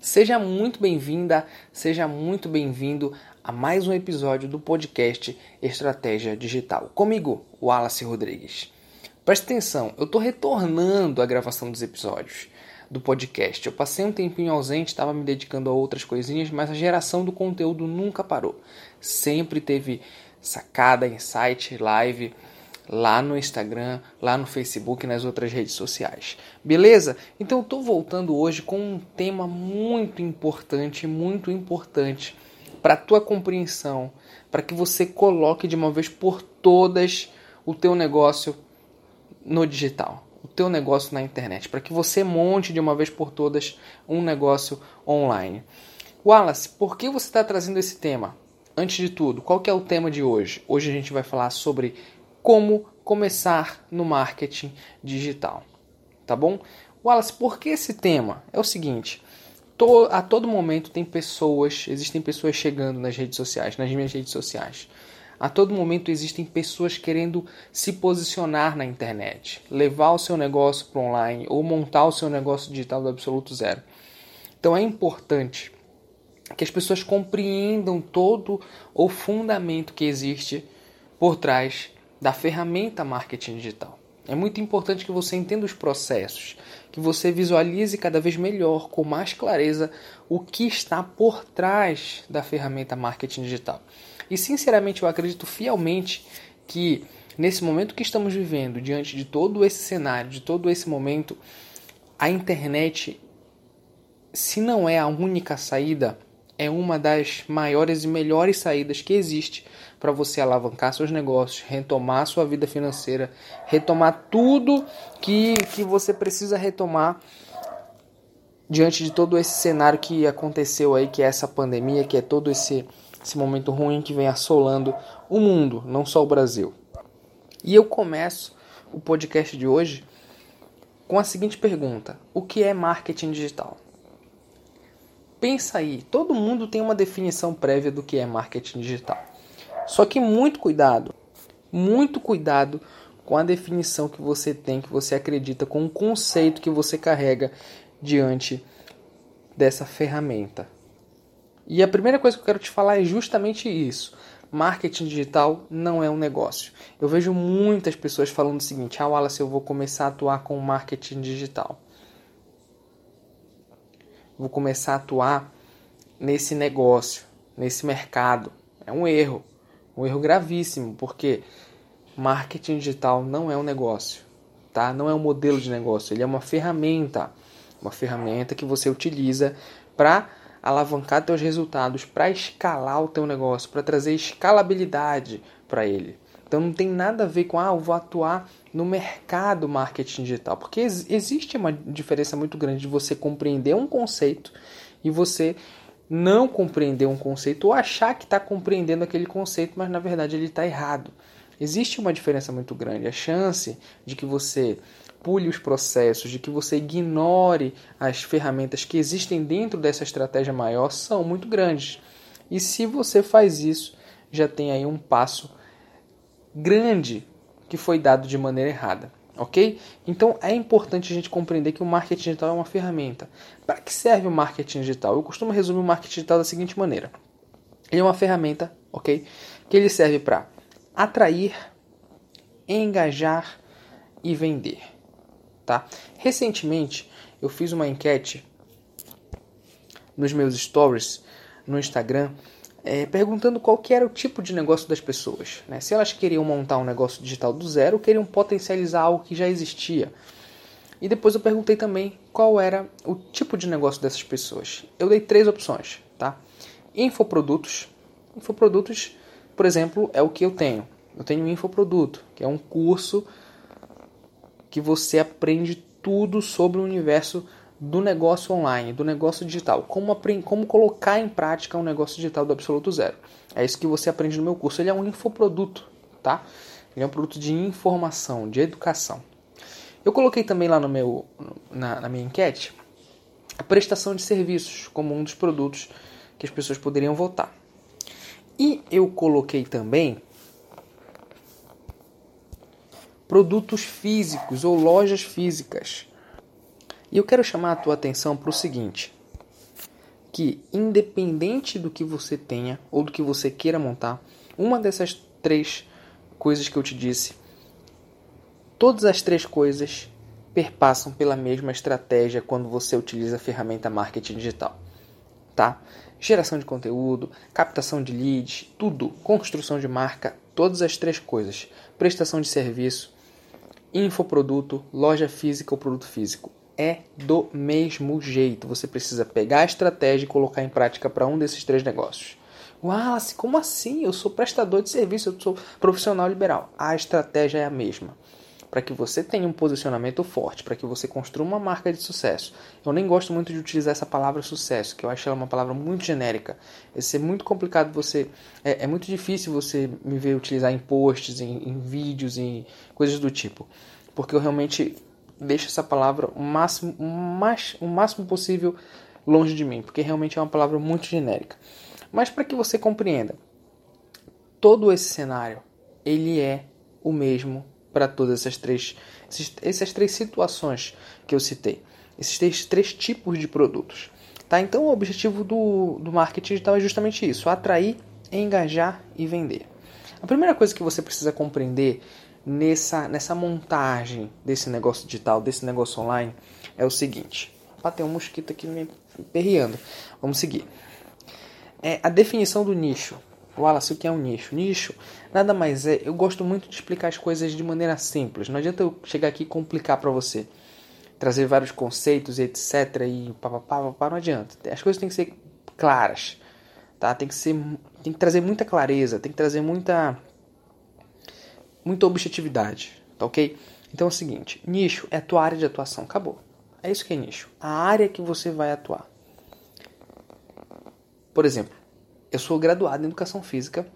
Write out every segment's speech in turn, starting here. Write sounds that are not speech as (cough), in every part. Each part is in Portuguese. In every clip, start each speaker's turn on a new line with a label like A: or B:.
A: Seja muito bem-vinda, seja muito bem-vindo a mais um episódio do podcast Estratégia Digital. Comigo, Wallace Rodrigues. Preste atenção, eu estou retornando à gravação dos episódios do podcast. Eu passei um tempinho ausente, estava me dedicando a outras coisinhas, mas a geração do conteúdo nunca parou. Sempre teve sacada, insight, live lá no Instagram, lá no Facebook nas outras redes sociais. Beleza? Então eu estou voltando hoje com um tema muito importante, muito importante para tua compreensão, para que você coloque de uma vez por todas o teu negócio no digital teu negócio na internet, para que você monte de uma vez por todas um negócio online. Wallace, por que você está trazendo esse tema? Antes de tudo, qual que é o tema de hoje? Hoje a gente vai falar sobre como começar no marketing digital, tá bom? Wallace, por que esse tema? É o seguinte, a todo momento tem pessoas, existem pessoas chegando nas redes sociais, nas minhas redes sociais, a todo momento existem pessoas querendo se posicionar na internet, levar o seu negócio para online ou montar o seu negócio digital do absoluto zero. Então é importante que as pessoas compreendam todo o fundamento que existe por trás da ferramenta marketing digital. É muito importante que você entenda os processos, que você visualize cada vez melhor, com mais clareza, o que está por trás da ferramenta marketing digital. E sinceramente eu acredito fielmente que nesse momento que estamos vivendo, diante de todo esse cenário, de todo esse momento, a internet, se não é a única saída, é uma das maiores e melhores saídas que existe para você alavancar seus negócios, retomar sua vida financeira, retomar tudo que, que você precisa retomar diante de todo esse cenário que aconteceu aí, que é essa pandemia, que é todo esse esse momento ruim que vem assolando o mundo, não só o Brasil. E eu começo o podcast de hoje com a seguinte pergunta: O que é marketing digital? Pensa aí, todo mundo tem uma definição prévia do que é marketing digital. Só que muito cuidado, muito cuidado com a definição que você tem, que você acredita, com o conceito que você carrega diante dessa ferramenta. E a primeira coisa que eu quero te falar é justamente isso. Marketing digital não é um negócio. Eu vejo muitas pessoas falando o seguinte: Ah, Wallace, eu vou começar a atuar com marketing digital. Vou começar a atuar nesse negócio, nesse mercado. É um erro. Um erro gravíssimo, porque marketing digital não é um negócio, tá? Não é um modelo de negócio, ele é uma ferramenta, uma ferramenta que você utiliza para alavancar teus resultados, para escalar o teu negócio, para trazer escalabilidade para ele. Então não tem nada a ver com ah, eu vou atuar no mercado marketing digital, porque existe uma diferença muito grande de você compreender um conceito e você não compreender um conceito ou achar que está compreendendo aquele conceito, mas na verdade ele está errado. Existe uma diferença muito grande. A chance de que você pule os processos, de que você ignore as ferramentas que existem dentro dessa estratégia maior são muito grandes. E se você faz isso, já tem aí um passo grande que foi dado de maneira errada. Ok? Então é importante a gente compreender que o marketing digital é uma ferramenta. Para que serve o marketing digital? Eu costumo resumir o marketing digital da seguinte maneira: ele é uma ferramenta, ok? Que ele serve para atrair, engajar e vender tá? Recentemente eu fiz uma enquete nos meus stories no Instagram é, perguntando qual que era o tipo de negócio das pessoas, né? Se elas queriam montar um negócio digital do zero ou queriam potencializar algo que já existia. E depois eu perguntei também qual era o tipo de negócio dessas pessoas. Eu dei três opções, tá? Infoprodutos. Infoprodutos, por exemplo, é o que eu tenho. Eu tenho um infoproduto, que é um curso que você aprende tudo sobre o universo do negócio online, do negócio digital, como, como colocar em prática um negócio digital do absoluto zero. É isso que você aprende no meu curso. Ele é um infoproduto, tá? Ele é um produto de informação, de educação. Eu coloquei também lá no meu, na, na minha enquete a prestação de serviços como um dos produtos que as pessoas poderiam votar. E eu coloquei também produtos físicos ou lojas físicas. E eu quero chamar a tua atenção para o seguinte: que independente do que você tenha ou do que você queira montar, uma dessas três coisas que eu te disse, todas as três coisas perpassam pela mesma estratégia quando você utiliza a ferramenta marketing digital, tá? Geração de conteúdo, captação de leads, tudo, construção de marca, todas as três coisas, prestação de serviço, infoproduto, loja física ou produto físico. É do mesmo jeito. Você precisa pegar a estratégia e colocar em prática para um desses três negócios. Wallace, como assim? Eu sou prestador de serviço, eu sou profissional liberal. A estratégia é a mesma. Para que você tenha um posicionamento forte, para que você construa uma marca de sucesso. Eu nem gosto muito de utilizar essa palavra sucesso, que eu acho ela uma palavra muito genérica. Isso é muito complicado você. É, é muito difícil você me ver utilizar em posts, em, em vídeos, em coisas do tipo. Porque eu realmente deixo essa palavra o máximo, o mais, o máximo possível longe de mim, porque realmente é uma palavra muito genérica. Mas para que você compreenda, todo esse cenário ele é o mesmo para todas essas três, esses, essas três situações que eu citei, esses três, três tipos de produtos. Tá? Então o objetivo do, do marketing digital é justamente isso: atrair, engajar e vender. A primeira coisa que você precisa compreender nessa, nessa montagem desse negócio digital, desse negócio online, é o seguinte. Opa, tem um mosquito aqui me perreando. Vamos seguir é a definição do nicho. Wallace, o que é um nicho? Nicho nada mais é. Eu gosto muito de explicar as coisas de maneira simples. Não adianta eu chegar aqui e complicar para você. Trazer vários conceitos, etc. E papapá, papá, não adianta. As coisas têm que ser claras. Tá? Tem que ser. Tem que trazer muita clareza. Tem que trazer muita. Muita objetividade. Tá ok? Então é o seguinte: nicho é a tua área de atuação. Acabou. É isso que é nicho. A área que você vai atuar. Por exemplo, eu sou graduado em educação física,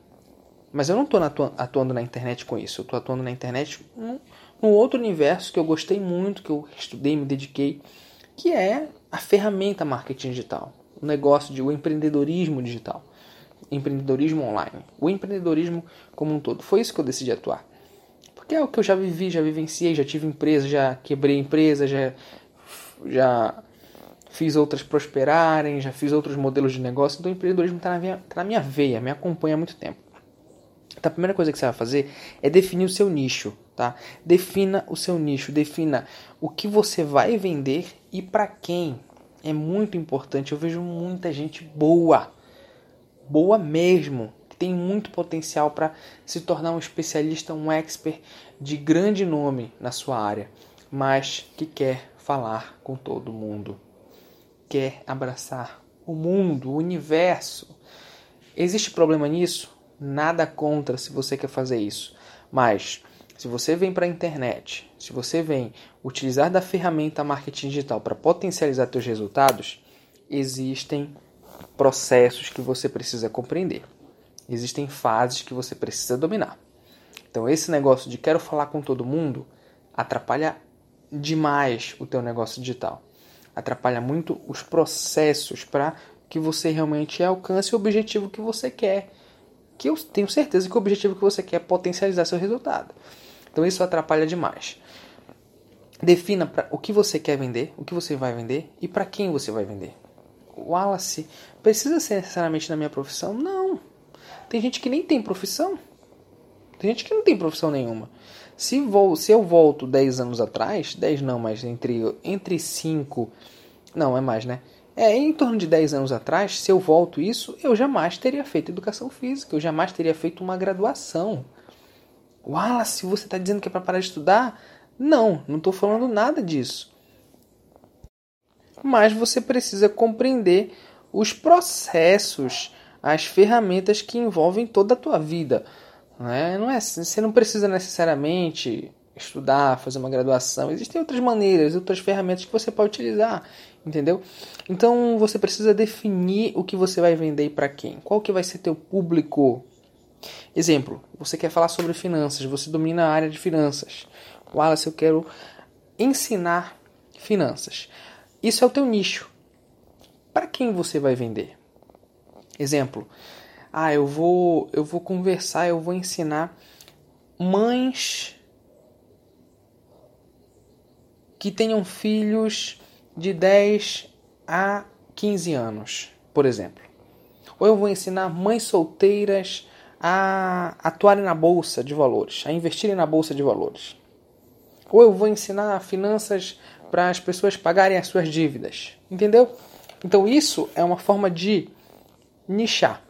A: mas eu não estou atuando na internet com isso. Eu estou atuando na internet num, num outro universo que eu gostei muito, que eu estudei, me dediquei, que é a ferramenta marketing digital, o negócio de o empreendedorismo digital, empreendedorismo online, o empreendedorismo como um todo. Foi isso que eu decidi atuar. Porque é o que eu já vivi, já vivenciei, já tive empresa, já quebrei empresa, já já fiz outras prosperarem, já fiz outros modelos de negócio, então o empreendedorismo está na, tá na minha veia, me acompanha há muito tempo. Então a primeira coisa que você vai fazer é definir o seu nicho, tá? Defina o seu nicho, defina o que você vai vender e para quem. É muito importante, eu vejo muita gente boa, boa mesmo, que tem muito potencial para se tornar um especialista, um expert de grande nome na sua área, mas que quer falar com todo mundo quer abraçar o mundo, o universo. Existe problema nisso? Nada contra se você quer fazer isso. Mas se você vem para a internet, se você vem utilizar da ferramenta marketing digital para potencializar seus resultados, existem processos que você precisa compreender. Existem fases que você precisa dominar. Então esse negócio de quero falar com todo mundo atrapalha demais o teu negócio digital atrapalha muito os processos para que você realmente alcance o objetivo que você quer. Que eu tenho certeza que o objetivo que você quer é potencializar seu resultado. Então isso atrapalha demais. Defina o que você quer vender, o que você vai vender e para quem você vai vender. Wallace, precisa ser necessariamente na minha profissão? Não. Tem gente que nem tem profissão. Tem gente que não tem profissão nenhuma. Se, vou, se eu volto 10 anos atrás, 10 não, mas entre, entre 5, não, é mais, né? É, em torno de 10 anos atrás, se eu volto isso, eu jamais teria feito educação física, eu jamais teria feito uma graduação. Wallace, você está dizendo que é para parar de estudar? Não, não estou falando nada disso. Mas você precisa compreender os processos, as ferramentas que envolvem toda a tua vida. Né? Não é, você não precisa necessariamente estudar, fazer uma graduação. Existem outras maneiras, outras ferramentas que você pode utilizar, entendeu? Então você precisa definir o que você vai vender para quem. Qual que vai ser teu público? Exemplo, você quer falar sobre finanças, você domina a área de finanças. Wallace, eu quero ensinar finanças. Isso é o teu nicho. Para quem você vai vender? Exemplo, Ah, eu vou, eu vou conversar, eu vou ensinar mães que tenham filhos de 10 a 15 anos, por exemplo. Ou eu vou ensinar mães solteiras a atuarem na bolsa de valores, a investirem na bolsa de valores. Ou eu vou ensinar finanças para as pessoas pagarem as suas dívidas. Entendeu? Então isso é uma forma de nichar.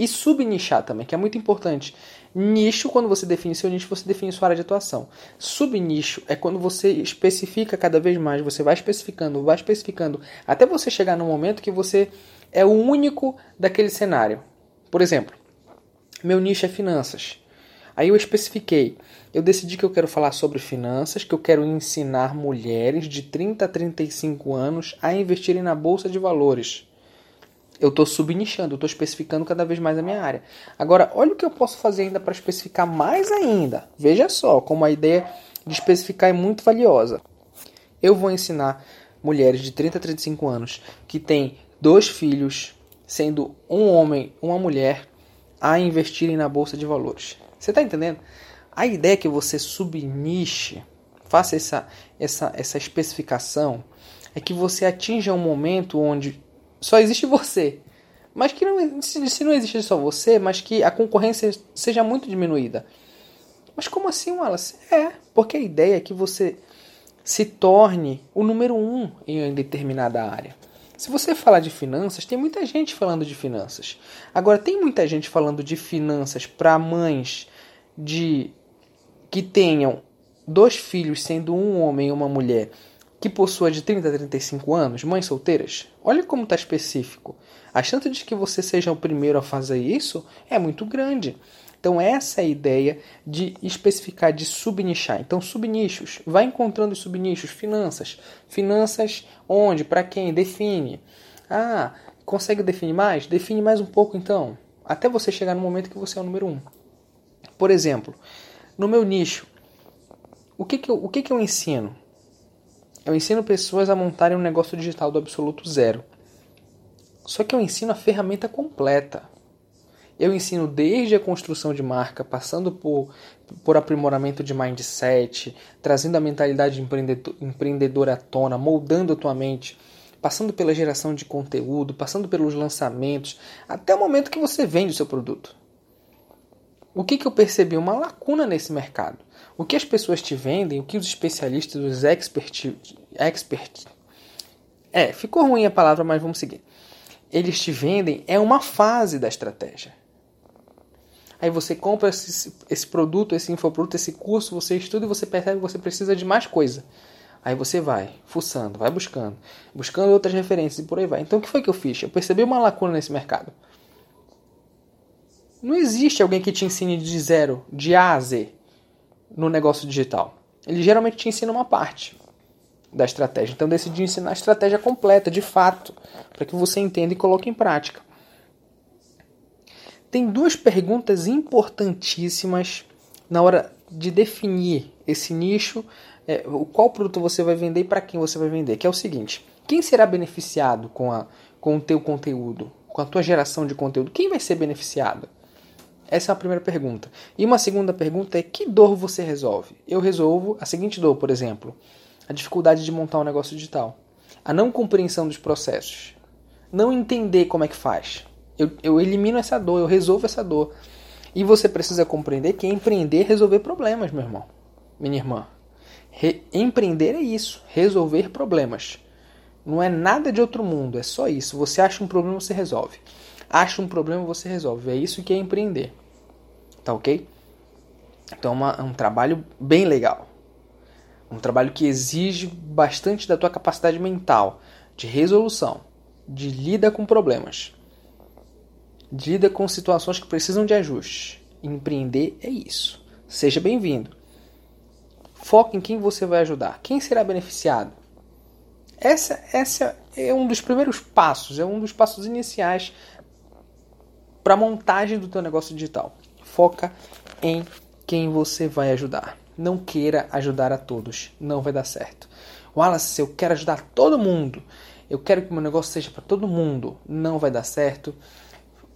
A: E subnichar também, que é muito importante. Nicho, quando você define seu nicho, você define sua área de atuação. Subnicho é quando você especifica cada vez mais, você vai especificando, vai especificando, até você chegar no momento que você é o único daquele cenário. Por exemplo, meu nicho é finanças. Aí eu especifiquei, eu decidi que eu quero falar sobre finanças, que eu quero ensinar mulheres de 30 a 35 anos a investirem na bolsa de valores eu estou subnichando, eu estou especificando cada vez mais a minha área. Agora, olha o que eu posso fazer ainda para especificar mais ainda. Veja só como a ideia de especificar é muito valiosa. Eu vou ensinar mulheres de 30 a 35 anos que têm dois filhos, sendo um homem, uma mulher, a investirem na bolsa de valores. Você está entendendo? A ideia é que você subniche, faça essa, essa, essa especificação, é que você atinja um momento onde só existe você. Mas que não, se não existe só você, mas que a concorrência seja muito diminuída. Mas como assim, Wallace? É, porque a ideia é que você se torne o número um em determinada área. Se você falar de finanças, tem muita gente falando de finanças. Agora, tem muita gente falando de finanças para mães de que tenham dois filhos, sendo um homem e uma mulher, que possua de 30 a 35 anos, mães solteiras, olha como está específico. A chance de que você seja o primeiro a fazer isso é muito grande. Então, essa é a ideia de especificar, de subnichar. Então, subnichos. Vai encontrando os subnichos. Finanças. Finanças onde? Para quem? Define. Ah, consegue definir mais? Define mais um pouco então. Até você chegar no momento que você é o número um. Por exemplo, no meu nicho, o que, que, eu, o que, que eu ensino? Eu ensino pessoas a montarem um negócio digital do absoluto zero. Só que eu ensino a ferramenta completa. Eu ensino desde a construção de marca, passando por, por aprimoramento de mindset, trazendo a mentalidade empreendedor, empreendedora à tona, moldando a tua mente, passando pela geração de conteúdo, passando pelos lançamentos, até o momento que você vende o seu produto. O que, que eu percebi? Uma lacuna nesse mercado. O que as pessoas te vendem, o que os especialistas, os experts, expert, é, ficou ruim a palavra, mas vamos seguir. Eles te vendem é uma fase da estratégia. Aí você compra esse, esse produto, esse infoproduto, esse curso, você estuda e você percebe que você precisa de mais coisa. Aí você vai, fuçando, vai buscando, buscando outras referências e por aí vai. Então o que foi que eu fiz? Eu percebi uma lacuna nesse mercado. Não existe alguém que te ensine de zero, de A a Z no negócio digital. Ele geralmente te ensina uma parte da estratégia. Então, decidi ensinar a estratégia completa, de fato, para que você entenda e coloque em prática. Tem duas perguntas importantíssimas na hora de definir esse nicho, é, qual produto você vai vender e para quem você vai vender, que é o seguinte: quem será beneficiado com, a, com o teu conteúdo, com a tua geração de conteúdo? Quem vai ser beneficiado? Essa é a primeira pergunta. E uma segunda pergunta é: que dor você resolve? Eu resolvo a seguinte dor, por exemplo: a dificuldade de montar um negócio digital, a não compreensão dos processos, não entender como é que faz. Eu, eu elimino essa dor, eu resolvo essa dor. E você precisa compreender que empreender é resolver problemas, meu irmão, minha irmã. Re empreender é isso, resolver problemas. Não é nada de outro mundo, é só isso. Você acha um problema, você resolve. Acha um problema, você resolve. É isso que é empreender. Tá ok? Então é, uma, é um trabalho bem legal. Um trabalho que exige bastante da tua capacidade mental, de resolução, de lida com problemas, de lida com situações que precisam de ajuste. Empreender é isso. Seja bem-vindo. Foque em quem você vai ajudar, quem será beneficiado. Essa, essa é um dos primeiros passos, é um dos passos iniciais para a montagem do teu negócio digital. Foca em quem você vai ajudar. Não queira ajudar a todos, não vai dar certo. Wallace, eu quero ajudar todo mundo. Eu quero que meu negócio seja para todo mundo. Não vai dar certo.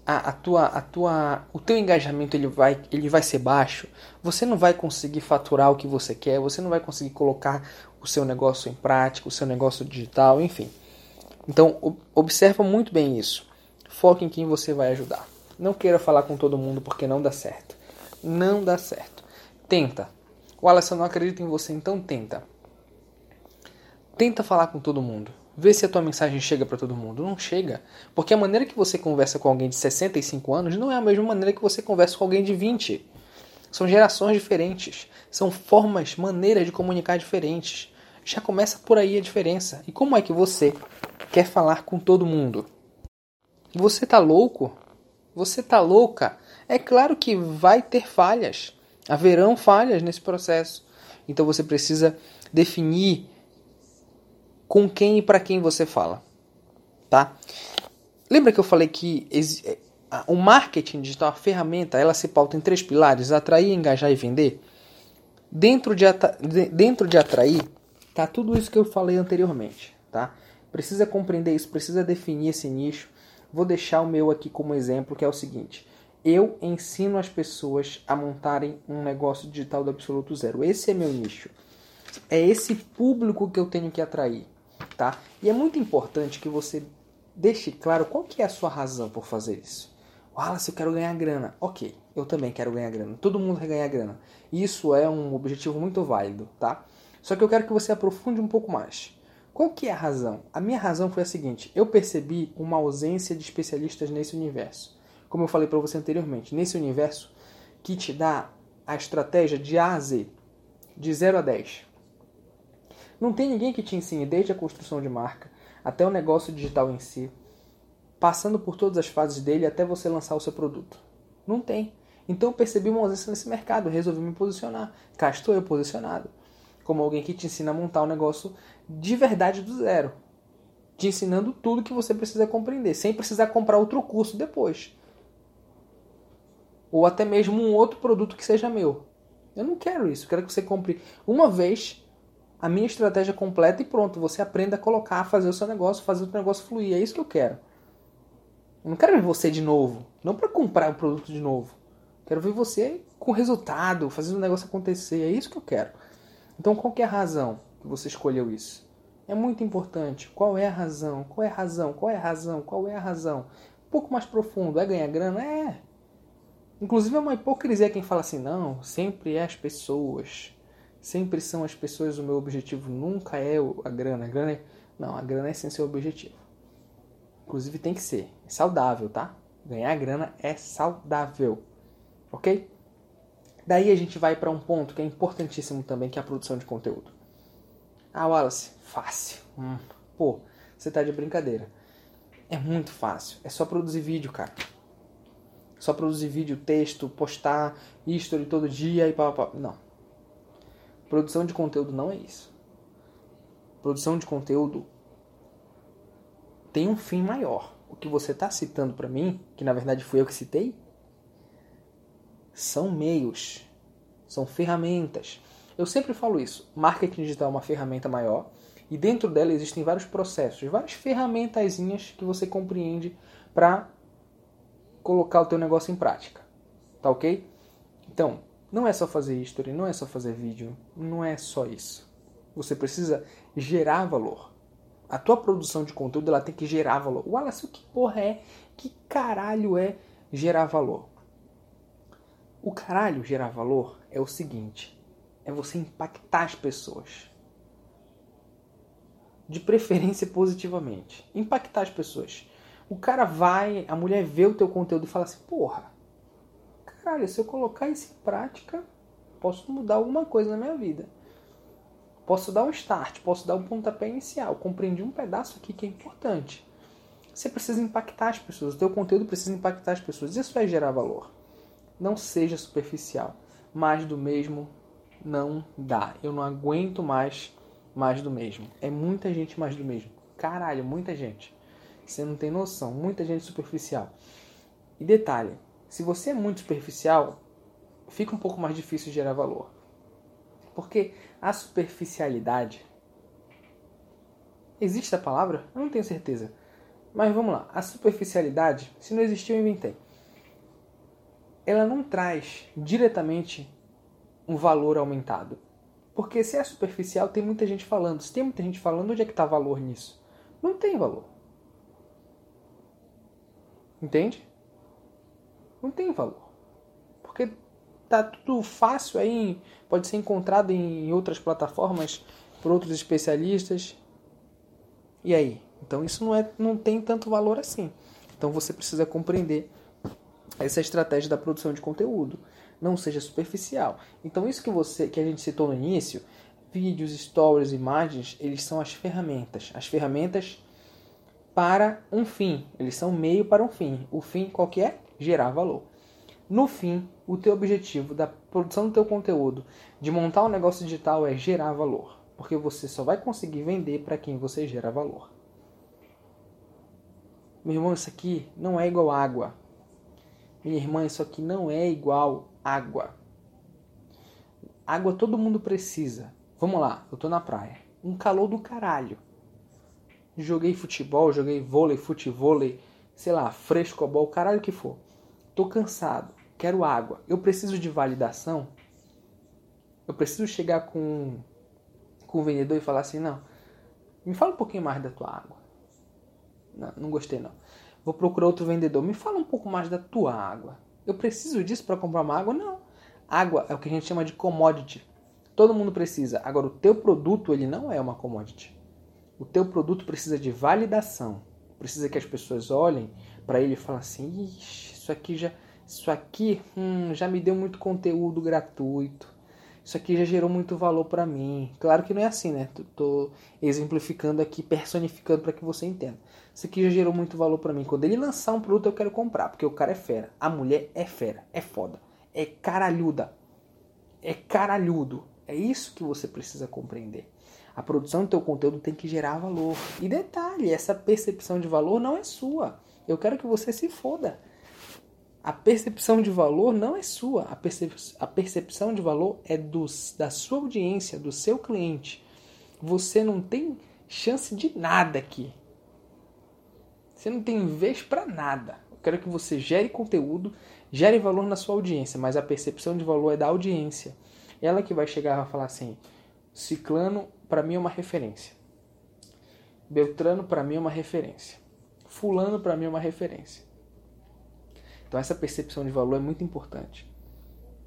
A: a, a, tua, a tua, o teu engajamento ele vai, ele vai ser baixo, você não vai conseguir faturar o que você quer, você não vai conseguir colocar o seu negócio em prática, o seu negócio digital, enfim. Então, observa muito bem isso. Foque em quem você vai ajudar. Não queira falar com todo mundo porque não dá certo. Não dá certo. Tenta. O Alisson não acredita em você, então tenta. Tenta falar com todo mundo. Vê se a tua mensagem chega para todo mundo. Não chega. Porque a maneira que você conversa com alguém de 65 anos não é a mesma maneira que você conversa com alguém de 20. São gerações diferentes. São formas, maneiras de comunicar diferentes. Já começa por aí a diferença. E como é que você quer falar com todo mundo? Você tá louco? Você tá louca? É claro que vai ter falhas. Haverão falhas nesse processo. Então você precisa definir com quem e para quem você fala, tá? Lembra que eu falei que é, o marketing digital, a ferramenta, ela se pauta em três pilares: atrair, engajar e vender. Dentro de, dentro de atrair, tá tudo isso que eu falei anteriormente, tá? Precisa compreender isso, precisa definir esse nicho. Vou deixar o meu aqui como exemplo, que é o seguinte: eu ensino as pessoas a montarem um negócio digital do absoluto zero. Esse é meu nicho. É esse público que eu tenho que atrair tá? E é muito importante que você deixe claro qual que é a sua razão por fazer isso. Wallace, eu quero ganhar grana. Ok, eu também quero ganhar grana. Todo mundo quer ganhar grana. Isso é um objetivo muito válido, tá? Só que eu quero que você aprofunde um pouco mais. Qual que é a razão? A minha razão foi a seguinte: eu percebi uma ausência de especialistas nesse universo. Como eu falei para você anteriormente, nesse universo que te dá a estratégia de A a Z, de 0 a 10. Não tem ninguém que te ensine desde a construção de marca até o negócio digital em si, passando por todas as fases dele até você lançar o seu produto. Não tem. Então eu percebi uma ausência nesse mercado, resolvi me posicionar. Cá estou eu posicionado. Como alguém que te ensina a montar um negócio de verdade do zero. Te ensinando tudo que você precisa compreender, sem precisar comprar outro curso depois. Ou até mesmo um outro produto que seja meu. Eu não quero isso. Eu quero que você compre uma vez a minha estratégia completa e pronto, você aprenda a colocar, a fazer o seu negócio, fazer o negócio fluir. É isso que eu quero. Eu não quero ver você de novo, não para comprar o produto de novo. Quero ver você com resultado, fazendo o negócio acontecer. É isso que eu quero. Então, qual é a razão que você escolheu isso? É muito importante. Qual é a razão? Qual é a razão? Qual é a razão? Qual é a razão? Um pouco mais profundo. É ganhar grana? É. Inclusive é uma hipocrisia quem fala assim, não, sempre é as pessoas. Sempre são as pessoas o meu objetivo, nunca é a grana. A grana é... Não, a grana é sem seu objetivo. Inclusive tem que ser. É saudável, tá? Ganhar grana é saudável. Ok? Daí a gente vai para um ponto que é importantíssimo também, que é a produção de conteúdo. Ah, Wallace, fácil. Hum, pô, você tá de brincadeira. É muito fácil. É só produzir vídeo, cara. Só produzir vídeo, texto, postar, history todo dia e pá, pá. Não. Produção de conteúdo não é isso. Produção de conteúdo tem um fim maior. O que você está citando para mim, que na verdade fui eu que citei, são meios, são ferramentas. Eu sempre falo isso. Marketing digital é uma ferramenta maior e dentro dela existem vários processos, várias ferramentazinhas que você compreende para colocar o teu negócio em prática. Tá ok? Então, não é só fazer history, não é só fazer vídeo, não é só isso. Você precisa gerar valor. A tua produção de conteúdo ela tem que gerar valor. Wallace, o que porra é? Que caralho é gerar valor? O caralho gerar valor é o seguinte: é você impactar as pessoas. De preferência positivamente. Impactar as pessoas. O cara vai, a mulher vê o teu conteúdo e fala assim: porra, Cara, se eu colocar isso em prática, posso mudar alguma coisa na minha vida. Posso dar um start, posso dar um pontapé inicial. Compreendi um pedaço aqui que é importante. Você precisa impactar as pessoas, o teu conteúdo precisa impactar as pessoas. Isso vai gerar valor. Não seja superficial. Mais do mesmo não dá. Eu não aguento mais mais do mesmo. É muita gente mais do mesmo. Caralho, muita gente. Você não tem noção. Muita gente superficial. E detalhe, se você é muito superficial, fica um pouco mais difícil gerar valor. Porque a superficialidade. Existe a palavra? Eu não tenho certeza. Mas vamos lá, a superficialidade, se não existiu, eu inventei. Ela não traz diretamente um valor aumentado. Porque se é superficial, tem muita gente falando. Se tem muita gente falando, onde é que está valor nisso? Não tem valor. Entende? Não tem valor. Porque tá tudo fácil aí, pode ser encontrado em outras plataformas por outros especialistas. E aí? Então isso não, é, não tem tanto valor assim. Então você precisa compreender essa estratégia da produção de conteúdo. Não seja superficial. Então isso que você que a gente citou no início, vídeos, stories, imagens, eles são as ferramentas. As ferramentas para um fim. Eles são meio para um fim. O fim qual que é? Gerar valor. No fim, o teu objetivo da produção do teu conteúdo, de montar um negócio digital é gerar valor, porque você só vai conseguir vender para quem você gera valor. Meu irmão, isso aqui não é igual água. Minha irmã, isso aqui não é igual água. Água todo mundo precisa. Vamos lá, eu tô na praia. Um calor do caralho. Joguei futebol, joguei vôlei, futevôlei, sei lá, frescobol, caralho que for. Tô cansado, quero água. Eu preciso de validação. Eu preciso chegar com, com o vendedor e falar assim: não, me fala um pouquinho mais da tua água. Não, não gostei não. Vou procurar outro vendedor. Me fala um pouco mais da tua água. Eu preciso disso para comprar uma água? Não. Água é o que a gente chama de commodity. Todo mundo precisa. Agora, o teu produto ele não é uma commodity. O teu produto precisa de validação. Precisa que as pessoas olhem para ele e falem assim: isso aqui já, isso aqui hum, já me deu muito conteúdo gratuito. Isso aqui já gerou muito valor para mim. Claro que não é assim, né? Tô exemplificando aqui, personificando para que você entenda. Isso aqui já gerou muito valor para mim. Quando ele lançar um produto, eu quero comprar, porque o cara é fera. A mulher é fera, é foda, é caralhuda. É caralhudo. É isso que você precisa compreender. A produção do teu conteúdo tem que gerar valor. E detalhe, essa percepção de valor não é sua. Eu quero que você se foda. A percepção de valor não é sua. A, percep a percepção de valor é dos, da sua audiência, do seu cliente. Você não tem chance de nada aqui. Você não tem vez para nada. Eu quero que você gere conteúdo, gere valor na sua audiência, mas a percepção de valor é da audiência. Ela que vai chegar e falar assim: Ciclano para mim é uma referência. Beltrano para mim é uma referência. Fulano para mim é uma referência. Então essa percepção de valor é muito importante,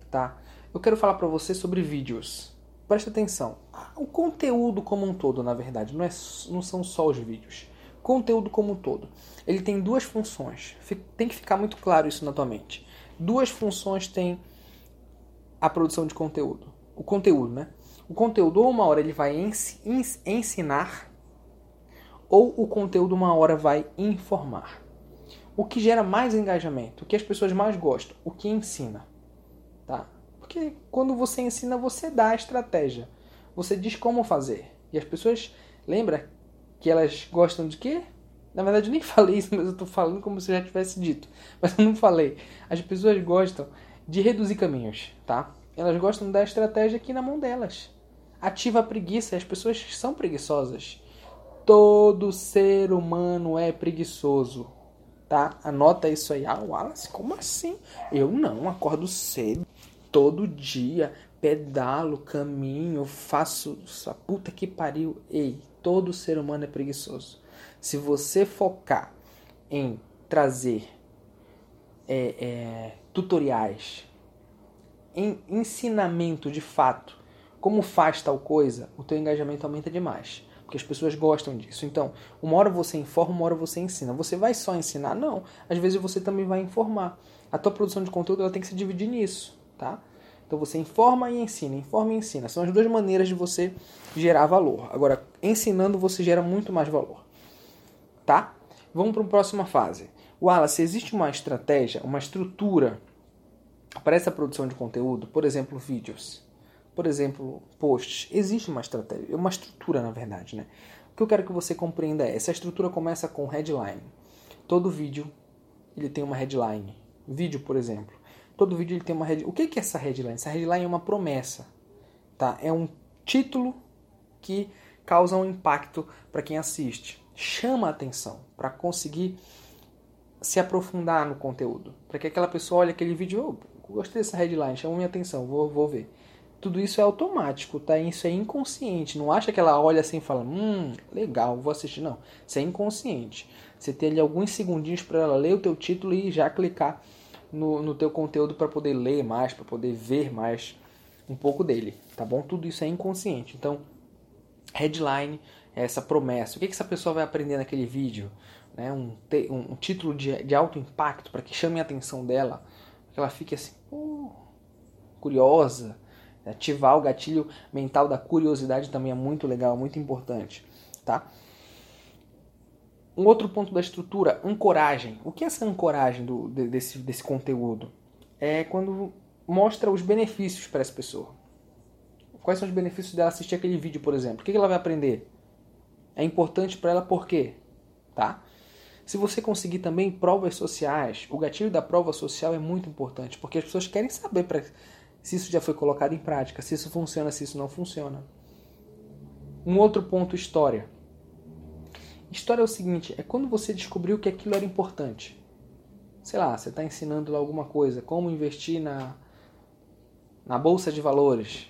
A: tá? Eu quero falar para você sobre vídeos. Presta atenção. O conteúdo como um todo, na verdade, não, é, não são só os vídeos. Conteúdo como um todo. Ele tem duas funções. Tem que ficar muito claro isso na tua mente. Duas funções tem a produção de conteúdo. O conteúdo, né? O conteúdo, uma hora ele vai ensinar, ou o conteúdo, uma hora vai informar. O que gera mais engajamento, o que as pessoas mais gostam, o que ensina. Tá? Porque quando você ensina, você dá a estratégia. Você diz como fazer. E as pessoas, lembra que elas gostam de quê? Na verdade, eu nem (laughs) falei isso, mas eu estou falando como se eu já tivesse dito. Mas eu não falei. As pessoas gostam de reduzir caminhos, tá? Elas gostam da estratégia aqui na mão delas. Ativa a preguiça. As pessoas são preguiçosas. Todo ser humano é preguiçoso tá? Anota isso aí. Ah, Wallace, como assim? Eu não, acordo cedo, todo dia, pedalo, caminho, faço. Essa puta que pariu. Ei, todo ser humano é preguiçoso. Se você focar em trazer é, é, tutoriais, em ensinamento de fato, como faz tal coisa, o teu engajamento aumenta demais porque as pessoas gostam disso. Então, uma hora você informa, uma hora você ensina. Você vai só ensinar? Não. Às vezes você também vai informar. A tua produção de conteúdo ela tem que se dividir nisso, tá? Então você informa e ensina, informa e ensina. São as duas maneiras de você gerar valor. Agora, ensinando você gera muito mais valor. Tá? Vamos para a próxima fase. Wallace, existe uma estratégia, uma estrutura para essa produção de conteúdo? Por exemplo, vídeos por exemplo, posts, existe uma estratégia, uma estrutura na verdade, né? O que eu quero que você compreenda é, essa estrutura começa com headline. Todo vídeo ele tem uma headline. Vídeo, por exemplo. Todo vídeo ele tem uma headline. O que é essa headline? Essa headline é uma promessa, tá? É um título que causa um impacto para quem assiste. chama a atenção, para conseguir se aprofundar no conteúdo, para que aquela pessoa olhe aquele vídeo, oh, gostei dessa headline, chamou minha atenção, vou, vou ver. Tudo isso é automático, tá? Isso é inconsciente. Não acha que ela olha assim e fala, hum, legal, vou assistir. Não, isso é inconsciente. Você tem ali alguns segundinhos para ela ler o teu título e já clicar no, no teu conteúdo para poder ler mais, para poder ver mais um pouco dele, tá bom? Tudo isso é inconsciente. Então, headline é essa promessa. O que, que essa pessoa vai aprender naquele vídeo? Né? Um, um, um título de, de alto impacto para que chame a atenção dela, que ela fique assim, uh, curiosa. Ativar o gatilho mental da curiosidade também é muito legal, muito importante, tá? Um outro ponto da estrutura, ancoragem. O que é essa ancoragem do, desse, desse conteúdo? É quando mostra os benefícios para essa pessoa. Quais são os benefícios dela assistir aquele vídeo, por exemplo? O que ela vai aprender? É importante para ela por quê? Tá? Se você conseguir também provas sociais, o gatilho da prova social é muito importante, porque as pessoas querem saber se isso já foi colocado em prática, se isso funciona, se isso não funciona. Um outro ponto, história. História é o seguinte: é quando você descobriu que aquilo era importante. Sei lá, você está ensinando lá alguma coisa, como investir na, na bolsa de valores.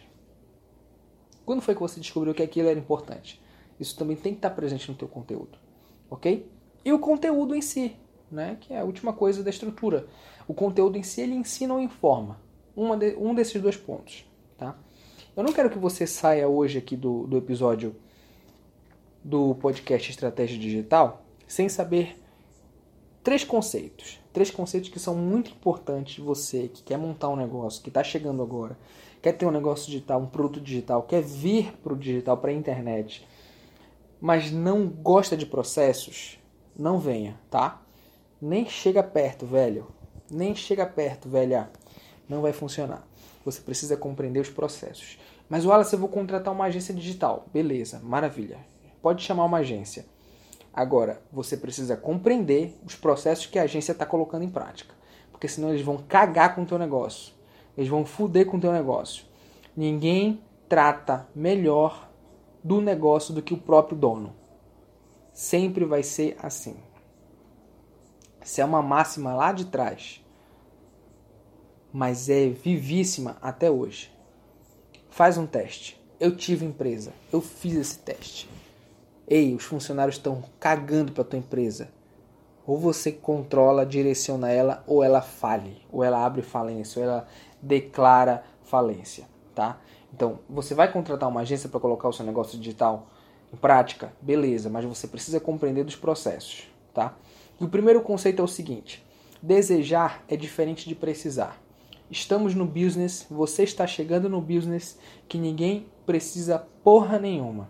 A: Quando foi que você descobriu que aquilo era importante? Isso também tem que estar presente no teu conteúdo, ok? E o conteúdo em si, né? Que é a última coisa da estrutura. O conteúdo em si ele ensina ou informa. Uma de, um desses dois pontos, tá? Eu não quero que você saia hoje aqui do, do episódio do podcast Estratégia Digital sem saber três conceitos. Três conceitos que são muito importantes você que quer montar um negócio, que está chegando agora, quer ter um negócio digital, um produto digital, quer vir para o digital, para a internet, mas não gosta de processos, não venha, tá? Nem chega perto, velho. Nem chega perto, velha. Não vai funcionar. Você precisa compreender os processos. Mas, Wallace, eu vou contratar uma agência digital. Beleza, maravilha pode chamar uma agência. Agora, você precisa compreender os processos que a agência está colocando em prática. Porque senão eles vão cagar com o teu negócio. Eles vão fuder com o teu negócio. Ninguém trata melhor do negócio do que o próprio dono. Sempre vai ser assim. Isso é uma máxima lá de trás. Mas é vivíssima até hoje. Faz um teste. Eu tive empresa. Eu fiz esse teste. Ei, os funcionários estão cagando para tua empresa. Ou você controla, direciona ela, ou ela fale, ou ela abre falência, ou ela declara falência, tá? Então, você vai contratar uma agência para colocar o seu negócio digital em prática? Beleza, mas você precisa compreender dos processos, tá? E o primeiro conceito é o seguinte: desejar é diferente de precisar. Estamos no business, você está chegando no business que ninguém precisa porra nenhuma.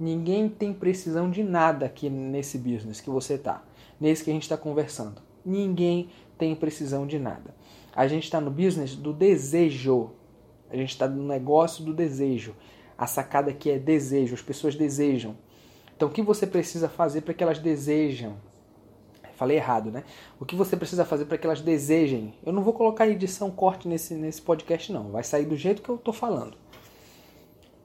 A: Ninguém tem precisão de nada aqui nesse business que você tá, nesse que a gente está conversando. Ninguém tem precisão de nada. A gente está no business do desejo. A gente está no negócio do desejo. A sacada aqui é desejo. As pessoas desejam. Então, o que você precisa fazer para que elas desejam? Falei errado, né? O que você precisa fazer para que elas desejem? Eu não vou colocar edição corte nesse, nesse podcast, não. Vai sair do jeito que eu estou falando.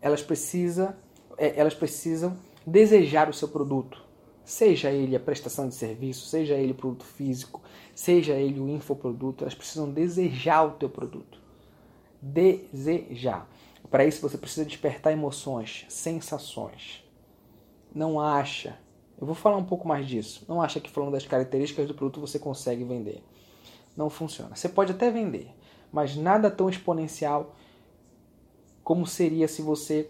A: Elas precisam é, elas precisam desejar o seu produto. Seja ele a prestação de serviço, seja ele o produto físico, seja ele o infoproduto, elas precisam desejar o teu produto. Desejar. Para isso você precisa despertar emoções, sensações. Não acha. Eu vou falar um pouco mais disso. Não acha que falando das características do produto você consegue vender. Não funciona. Você pode até vender, mas nada tão exponencial como seria se você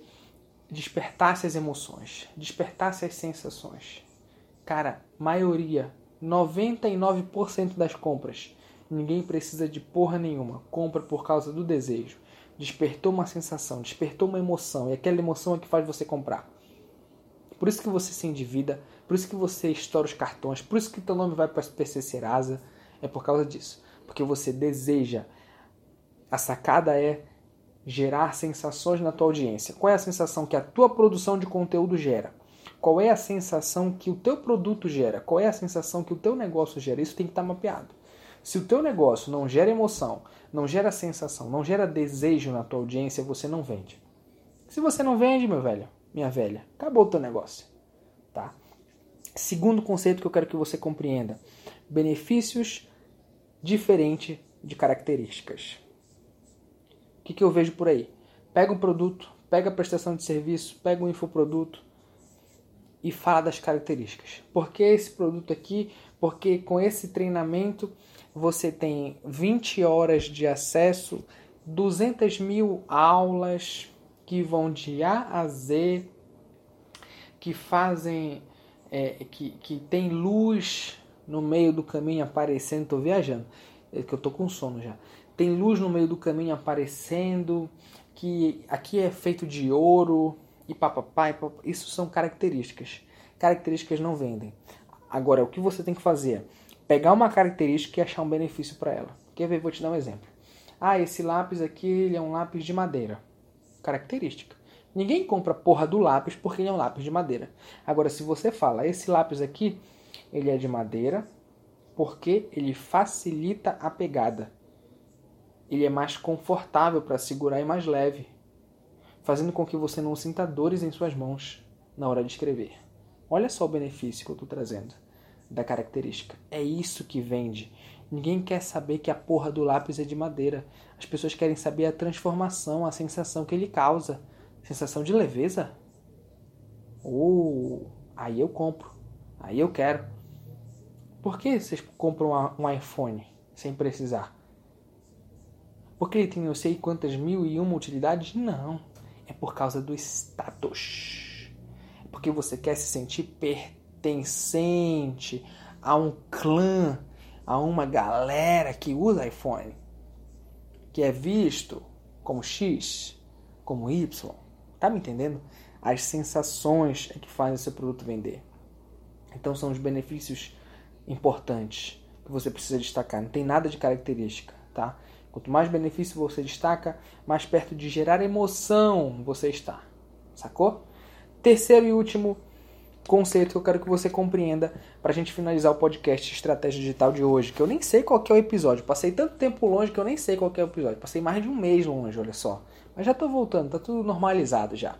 A: despertasse as emoções, despertasse as sensações. Cara, maioria, 99% das compras, ninguém precisa de porra nenhuma, compra por causa do desejo. Despertou uma sensação, despertou uma emoção, e aquela emoção é que faz você comprar. Por isso que você se endivida, por isso que você estoura os cartões, por isso que teu nome vai para o PC Serasa, é por causa disso. Porque você deseja. A sacada é gerar sensações na tua audiência. Qual é a sensação que a tua produção de conteúdo gera? Qual é a sensação que o teu produto gera? Qual é a sensação que o teu negócio gera? Isso tem que estar mapeado. Se o teu negócio não gera emoção, não gera sensação, não gera desejo na tua audiência, você não vende. Se você não vende, meu velho, minha velha, acabou o teu negócio, tá? Segundo conceito que eu quero que você compreenda: benefícios diferentes de características. O que, que eu vejo por aí? Pega um produto, pega a prestação de serviço, pega um infoproduto e fala das características. Por que esse produto aqui? Porque com esse treinamento você tem 20 horas de acesso, 200 mil aulas que vão de A a Z, que fazem, é, que, que tem luz no meio do caminho aparecendo. Estou viajando, é que eu estou com sono já. Tem luz no meio do caminho aparecendo, que aqui é feito de ouro e papapá. Isso são características. Características não vendem. Agora, o que você tem que fazer é pegar uma característica e achar um benefício para ela. Quer ver? Vou te dar um exemplo. Ah, esse lápis aqui ele é um lápis de madeira. Característica. Ninguém compra porra do lápis porque ele é um lápis de madeira. Agora, se você fala, esse lápis aqui, ele é de madeira porque ele facilita a pegada. Ele é mais confortável para segurar e mais leve, fazendo com que você não sinta dores em suas mãos na hora de escrever. Olha só o benefício que eu estou trazendo da característica. É isso que vende. Ninguém quer saber que a porra do lápis é de madeira. As pessoas querem saber a transformação, a sensação que ele causa. Sensação de leveza? Uh, aí eu compro. Aí eu quero. Por que vocês compram um iPhone sem precisar? Porque ele tem não sei quantas mil e uma utilidades? Não. É por causa do status. É porque você quer se sentir pertencente a um clã, a uma galera que usa iPhone, que é visto como X, como Y. Tá me entendendo? As sensações é que fazem seu produto vender. Então são os benefícios importantes que você precisa destacar. Não tem nada de característica, tá? Quanto mais benefício você destaca, mais perto de gerar emoção você está. Sacou? Terceiro e último conceito que eu quero que você compreenda para a gente finalizar o podcast Estratégia Digital de hoje, que eu nem sei qual é o episódio. Passei tanto tempo longe que eu nem sei qual é o episódio. Passei mais de um mês longe, olha só. Mas já estou voltando, tá tudo normalizado já.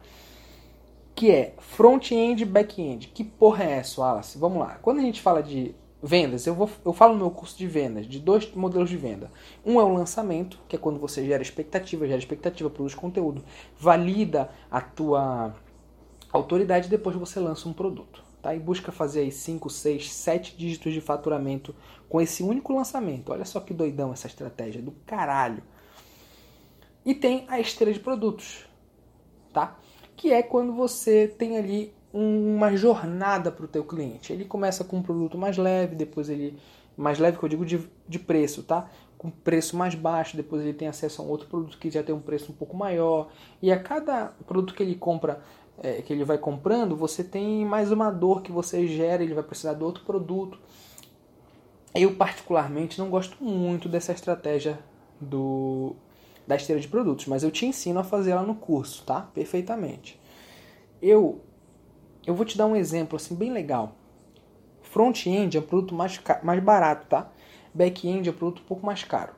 A: Que é front-end back-end. Que porra é essa, Wallace? Vamos lá. Quando a gente fala de vendas, eu, vou, eu falo no meu curso de vendas de dois modelos de venda. Um é o lançamento, que é quando você gera expectativa, gera expectativa, produz conteúdo, valida a tua autoridade depois você lança um produto. Tá? E busca fazer aí 5, 6, 7 dígitos de faturamento com esse único lançamento. Olha só que doidão essa estratégia do caralho. E tem a esteira de produtos, tá? Que é quando você tem ali uma jornada para o teu cliente. Ele começa com um produto mais leve, depois ele mais leve que eu digo de, de preço, tá? Com preço mais baixo, depois ele tem acesso a um outro produto que já tem um preço um pouco maior. E a cada produto que ele compra é, que ele vai comprando, você tem mais uma dor que você gera, ele vai precisar de outro produto. Eu particularmente não gosto muito dessa estratégia do da esteira de produtos, mas eu te ensino a fazer ela no curso, tá? Perfeitamente. Eu eu vou te dar um exemplo assim bem legal. Front-end é um produto mais, mais barato, tá? Back-end é um produto um pouco mais caro.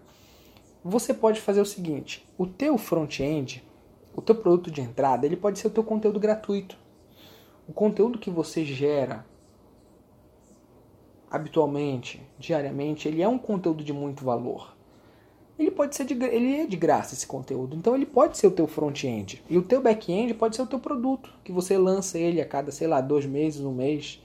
A: Você pode fazer o seguinte: o teu front-end o teu produto de entrada, ele pode ser o teu conteúdo gratuito. O conteúdo que você gera habitualmente, diariamente, ele é um conteúdo de muito valor. Ele pode ser de, ele é de graça esse conteúdo, então ele pode ser o teu front-end e o teu back-end pode ser o teu produto que você lança ele a cada sei lá dois meses, um mês,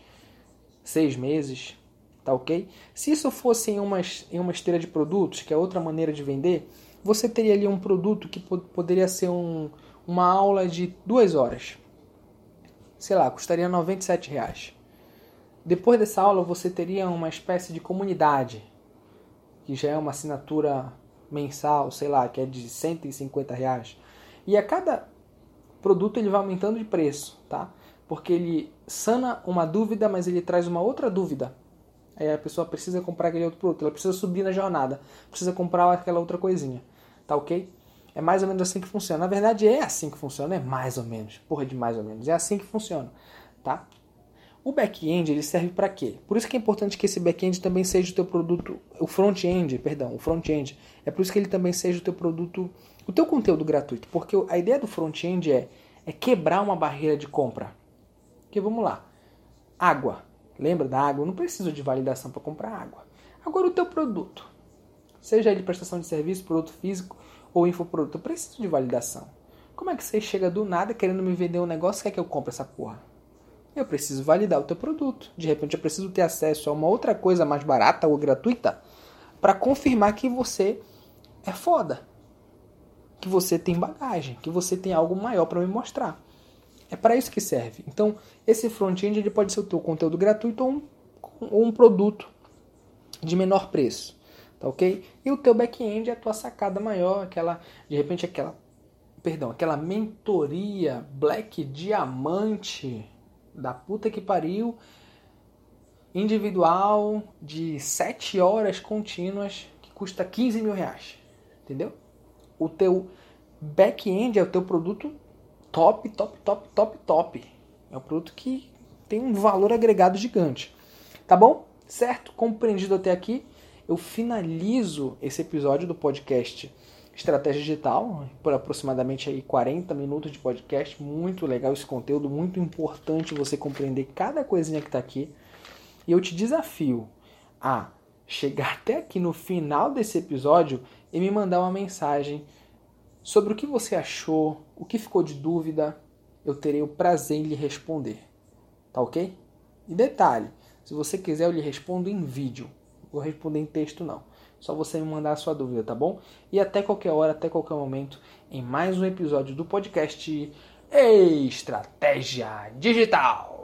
A: seis meses, tá ok? Se isso fosse em uma, em uma esteira de produtos, que é outra maneira de vender, você teria ali um produto que poderia ser um, uma aula de duas horas. Sei lá, custaria 97 reais. Depois dessa aula você teria uma espécie de comunidade, que já é uma assinatura mensal, sei lá, que é de 150 reais. E a cada produto ele vai aumentando de preço, tá? Porque ele sana uma dúvida, mas ele traz uma outra dúvida. Aí a pessoa precisa comprar aquele outro produto, ela precisa subir na jornada, precisa comprar aquela outra coisinha. Tá ok? É mais ou menos assim que funciona. Na verdade, é assim que funciona, é mais ou menos. Porra de mais ou menos. É assim que funciona, tá? O back-end ele serve para quê? Por isso que é importante que esse back-end também seja o teu produto, o front-end, perdão, o front-end. É por isso que ele também seja o teu produto, o teu conteúdo gratuito, porque a ideia do front-end é, é quebrar uma barreira de compra. Porque vamos lá, água. Lembra da água? Eu não preciso de validação para comprar água. Agora o teu produto, seja ele prestação de serviço, produto físico ou infoproduto, eu preciso de validação. Como é que você chega do nada querendo me vender um negócio e quer que eu compre essa porra? Eu preciso validar o teu produto. De repente eu preciso ter acesso a uma outra coisa mais barata ou gratuita para confirmar que você é foda. Que você tem bagagem, que você tem algo maior para me mostrar. É para isso que serve. Então, esse front-end ele pode ser o teu conteúdo gratuito ou um, ou um produto de menor preço, tá ok? E o teu back-end é a tua sacada maior, aquela, de repente aquela, perdão, aquela mentoria black diamante da puta que pariu, individual de 7 horas contínuas que custa 15 mil reais, entendeu? O teu back-end é o teu produto top, top, top, top, top. É um produto que tem um valor agregado gigante. Tá bom? Certo? Compreendido até aqui, eu finalizo esse episódio do podcast Estratégia Digital, por aproximadamente aí 40 minutos de podcast. Muito legal esse conteúdo, muito importante você compreender cada coisinha que está aqui. E eu te desafio a chegar até aqui no final desse episódio e me mandar uma mensagem sobre o que você achou, o que ficou de dúvida. Eu terei o prazer em lhe responder. Tá ok? E detalhe, se você quiser, eu lhe respondo em vídeo. Vou responder em texto, não. Só você me mandar a sua dúvida, tá bom? E até qualquer hora, até qualquer momento, em mais um episódio do podcast Estratégia Digital.